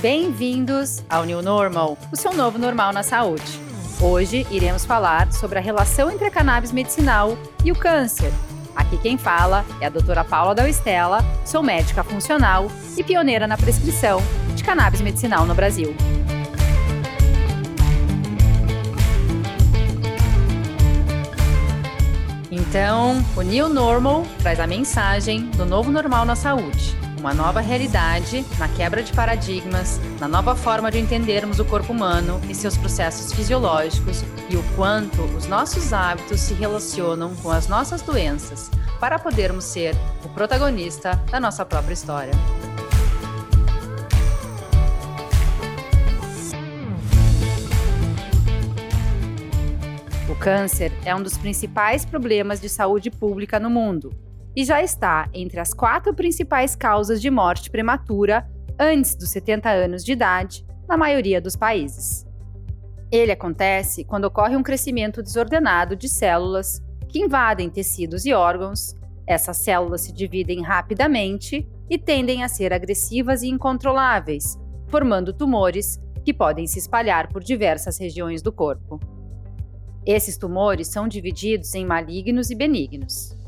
Bem-vindos ao New Normal, o seu novo normal na saúde. Hoje iremos falar sobre a relação entre a cannabis medicinal e o câncer. Aqui quem fala é a doutora Paula da Estela, sou médica funcional e pioneira na prescrição de cannabis medicinal no Brasil. Então, o New Normal traz a mensagem do novo normal na saúde uma nova realidade na quebra de paradigmas, na nova forma de entendermos o corpo humano e seus processos fisiológicos e o quanto os nossos hábitos se relacionam com as nossas doenças, para podermos ser o protagonista da nossa própria história. O câncer é um dos principais problemas de saúde pública no mundo e já está entre as quatro principais causas de morte prematura antes dos 70 anos de idade na maioria dos países. Ele acontece quando ocorre um crescimento desordenado de células que invadem tecidos e órgãos. Essas células se dividem rapidamente e tendem a ser agressivas e incontroláveis, formando tumores que podem se espalhar por diversas regiões do corpo. Esses tumores são divididos em malignos e benignos.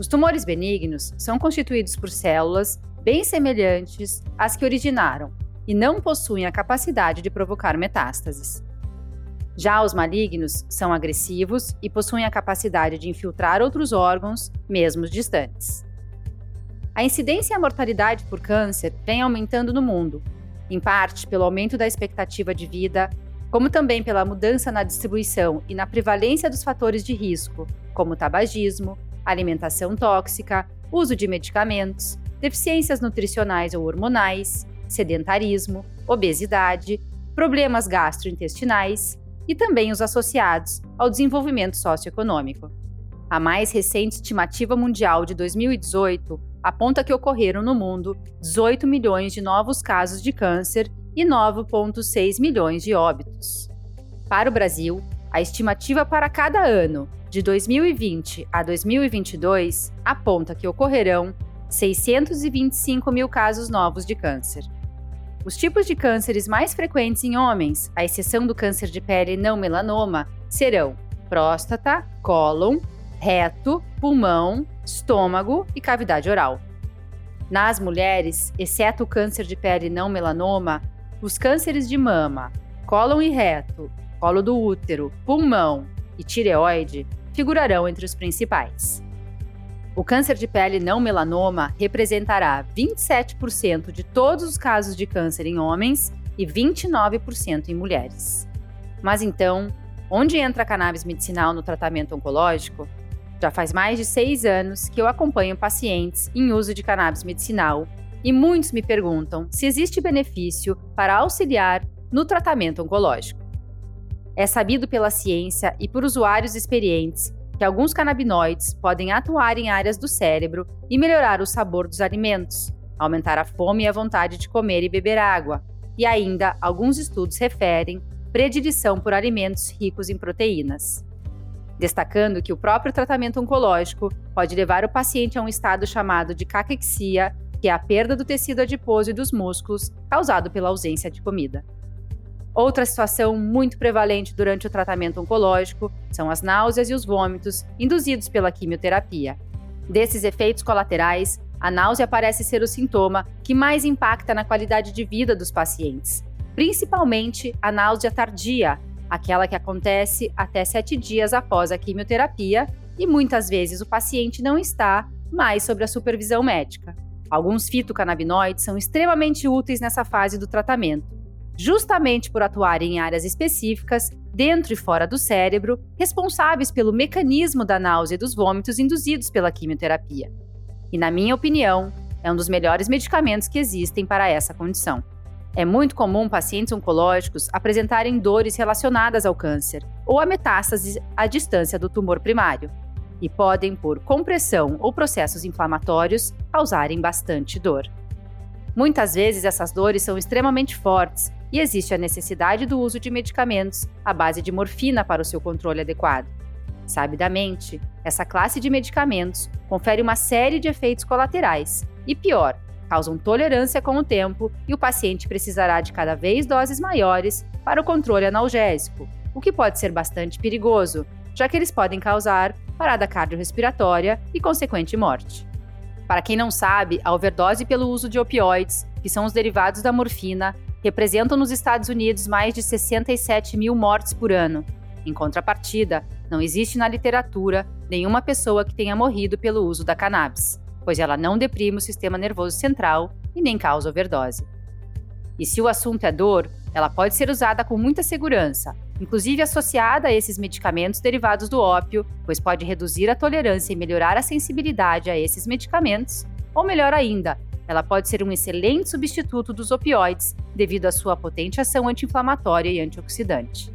Os tumores benignos são constituídos por células bem semelhantes às que originaram e não possuem a capacidade de provocar metástases. Já os malignos são agressivos e possuem a capacidade de infiltrar outros órgãos, mesmo distantes. A incidência e a mortalidade por câncer vem aumentando no mundo, em parte pelo aumento da expectativa de vida, como também pela mudança na distribuição e na prevalência dos fatores de risco, como tabagismo, alimentação tóxica, uso de medicamentos, deficiências nutricionais ou hormonais, sedentarismo, obesidade, problemas gastrointestinais e também os associados ao desenvolvimento socioeconômico. A mais recente estimativa mundial de 2018 aponta que ocorreram no mundo 18 milhões de novos casos de câncer e 9,6 milhões de óbitos. Para o Brasil, a estimativa para cada ano de 2020 a 2022 aponta que ocorrerão 625 mil casos novos de câncer. Os tipos de cânceres mais frequentes em homens, à exceção do câncer de pele não melanoma, serão próstata, cólon, reto, pulmão, estômago e cavidade oral. Nas mulheres, exceto o câncer de pele não melanoma, os cânceres de mama, cólon e reto, colo do útero, pulmão e tireoide figurarão entre os principais. O câncer de pele não melanoma representará 27% de todos os casos de câncer em homens e 29% em mulheres. Mas então, onde entra a cannabis medicinal no tratamento oncológico? Já faz mais de seis anos que eu acompanho pacientes em uso de cannabis medicinal e muitos me perguntam se existe benefício para auxiliar no tratamento oncológico. É sabido pela ciência e por usuários experientes que alguns canabinoides podem atuar em áreas do cérebro e melhorar o sabor dos alimentos, aumentar a fome e a vontade de comer e beber água, e ainda alguns estudos referem predileção por alimentos ricos em proteínas. Destacando que o próprio tratamento oncológico pode levar o paciente a um estado chamado de caquexia, que é a perda do tecido adiposo e dos músculos causado pela ausência de comida. Outra situação muito prevalente durante o tratamento oncológico são as náuseas e os vômitos induzidos pela quimioterapia. Desses efeitos colaterais, a náusea parece ser o sintoma que mais impacta na qualidade de vida dos pacientes, principalmente a náusea tardia, aquela que acontece até sete dias após a quimioterapia e muitas vezes o paciente não está mais sob a supervisão médica. Alguns fitocannabinoides são extremamente úteis nessa fase do tratamento justamente por atuarem em áreas específicas, dentro e fora do cérebro, responsáveis pelo mecanismo da náusea e dos vômitos induzidos pela quimioterapia. E, na minha opinião, é um dos melhores medicamentos que existem para essa condição. É muito comum pacientes oncológicos apresentarem dores relacionadas ao câncer ou a metástase à distância do tumor primário, e podem, por compressão ou processos inflamatórios, causarem bastante dor. Muitas vezes essas dores são extremamente fortes e existe a necessidade do uso de medicamentos à base de morfina para o seu controle adequado. Sabidamente, essa classe de medicamentos confere uma série de efeitos colaterais e, pior, causam tolerância com o tempo e o paciente precisará de cada vez doses maiores para o controle analgésico, o que pode ser bastante perigoso, já que eles podem causar parada cardiorrespiratória e consequente morte. Para quem não sabe, a overdose pelo uso de opioides, que são os derivados da morfina, representam nos Estados Unidos mais de 67 mil mortes por ano. Em contrapartida, não existe na literatura nenhuma pessoa que tenha morrido pelo uso da cannabis, pois ela não deprime o sistema nervoso central e nem causa overdose. E se o assunto é dor, ela pode ser usada com muita segurança, inclusive associada a esses medicamentos derivados do ópio, pois pode reduzir a tolerância e melhorar a sensibilidade a esses medicamentos, ou melhor ainda, ela pode ser um excelente substituto dos opioides devido à sua potente ação anti-inflamatória e antioxidante.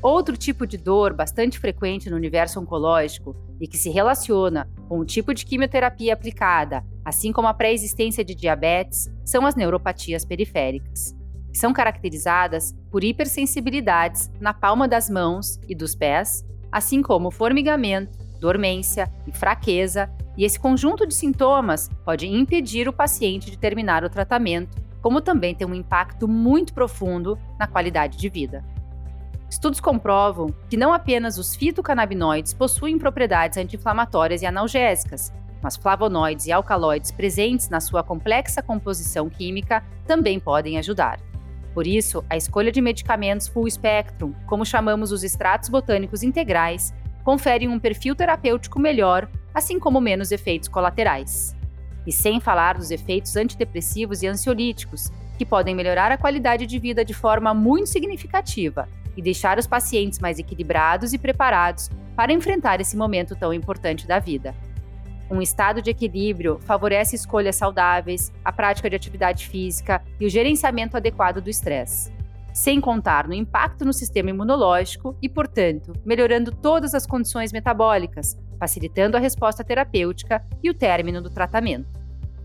Outro tipo de dor bastante frequente no universo oncológico e que se relaciona com o tipo de quimioterapia aplicada, assim como a pré-existência de diabetes, são as neuropatias periféricas que são caracterizadas por hipersensibilidades na palma das mãos e dos pés, assim como formigamento, dormência e fraqueza, e esse conjunto de sintomas pode impedir o paciente de terminar o tratamento, como também tem um impacto muito profundo na qualidade de vida. Estudos comprovam que não apenas os fitocannabinoides possuem propriedades anti-inflamatórias e analgésicas, mas flavonoides e alcaloides presentes na sua complexa composição química também podem ajudar. Por isso, a escolha de medicamentos full spectrum, como chamamos os extratos botânicos integrais, confere um perfil terapêutico melhor, assim como menos efeitos colaterais. E sem falar dos efeitos antidepressivos e ansiolíticos, que podem melhorar a qualidade de vida de forma muito significativa e deixar os pacientes mais equilibrados e preparados para enfrentar esse momento tão importante da vida. Um estado de equilíbrio favorece escolhas saudáveis, a prática de atividade física e o gerenciamento adequado do estresse. Sem contar no impacto no sistema imunológico e, portanto, melhorando todas as condições metabólicas, facilitando a resposta terapêutica e o término do tratamento.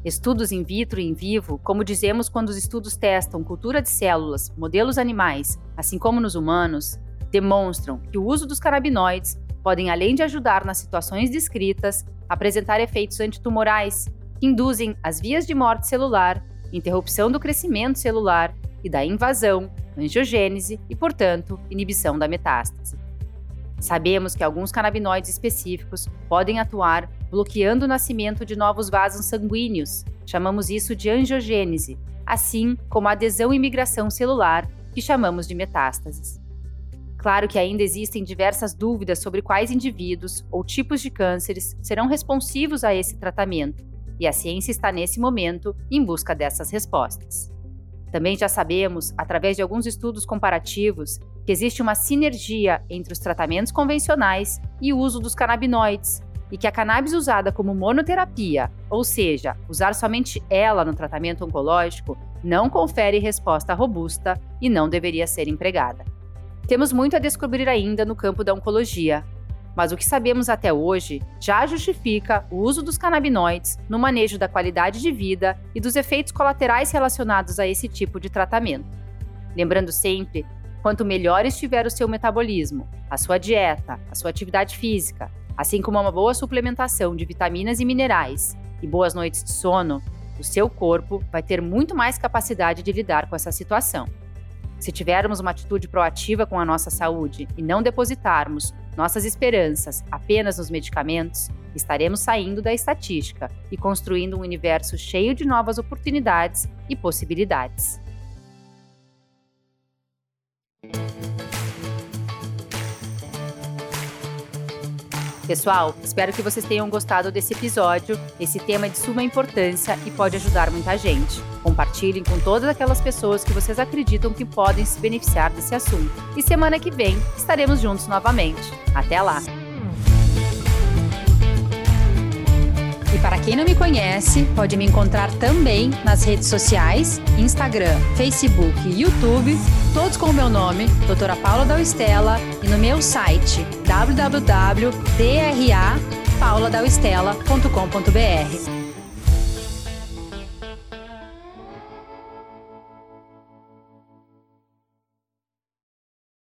Estudos in vitro e in vivo, como dizemos quando os estudos testam cultura de células, modelos animais, assim como nos humanos, demonstram que o uso dos canabinoides podem, além de ajudar nas situações descritas, apresentar efeitos antitumorais que induzem as vias de morte celular, interrupção do crescimento celular e da invasão, angiogênese e, portanto, inibição da metástase. Sabemos que alguns canabinoides específicos podem atuar bloqueando o nascimento de novos vasos sanguíneos, chamamos isso de angiogênese, assim como a adesão e migração celular, que chamamos de metástases. Claro que ainda existem diversas dúvidas sobre quais indivíduos ou tipos de cânceres serão responsivos a esse tratamento, e a ciência está nesse momento em busca dessas respostas. Também já sabemos, através de alguns estudos comparativos, que existe uma sinergia entre os tratamentos convencionais e o uso dos canabinoides, e que a cannabis usada como monoterapia, ou seja, usar somente ela no tratamento oncológico, não confere resposta robusta e não deveria ser empregada. Temos muito a descobrir ainda no campo da oncologia, mas o que sabemos até hoje já justifica o uso dos canabinoides no manejo da qualidade de vida e dos efeitos colaterais relacionados a esse tipo de tratamento. Lembrando sempre, quanto melhor estiver o seu metabolismo, a sua dieta, a sua atividade física, assim como uma boa suplementação de vitaminas e minerais e boas noites de sono, o seu corpo vai ter muito mais capacidade de lidar com essa situação. Se tivermos uma atitude proativa com a nossa saúde e não depositarmos nossas esperanças apenas nos medicamentos, estaremos saindo da estatística e construindo um universo cheio de novas oportunidades e possibilidades. Pessoal, espero que vocês tenham gostado desse episódio. Esse tema é de suma importância e pode ajudar muita gente. Compartilhem com todas aquelas pessoas que vocês acreditam que podem se beneficiar desse assunto. E semana que vem estaremos juntos novamente. Até lá! E para quem não me conhece, pode me encontrar também nas redes sociais, Instagram, Facebook e YouTube, todos com o meu nome, Doutora Paula Dalstella, e no meu site www.drapauladalstella.com.br.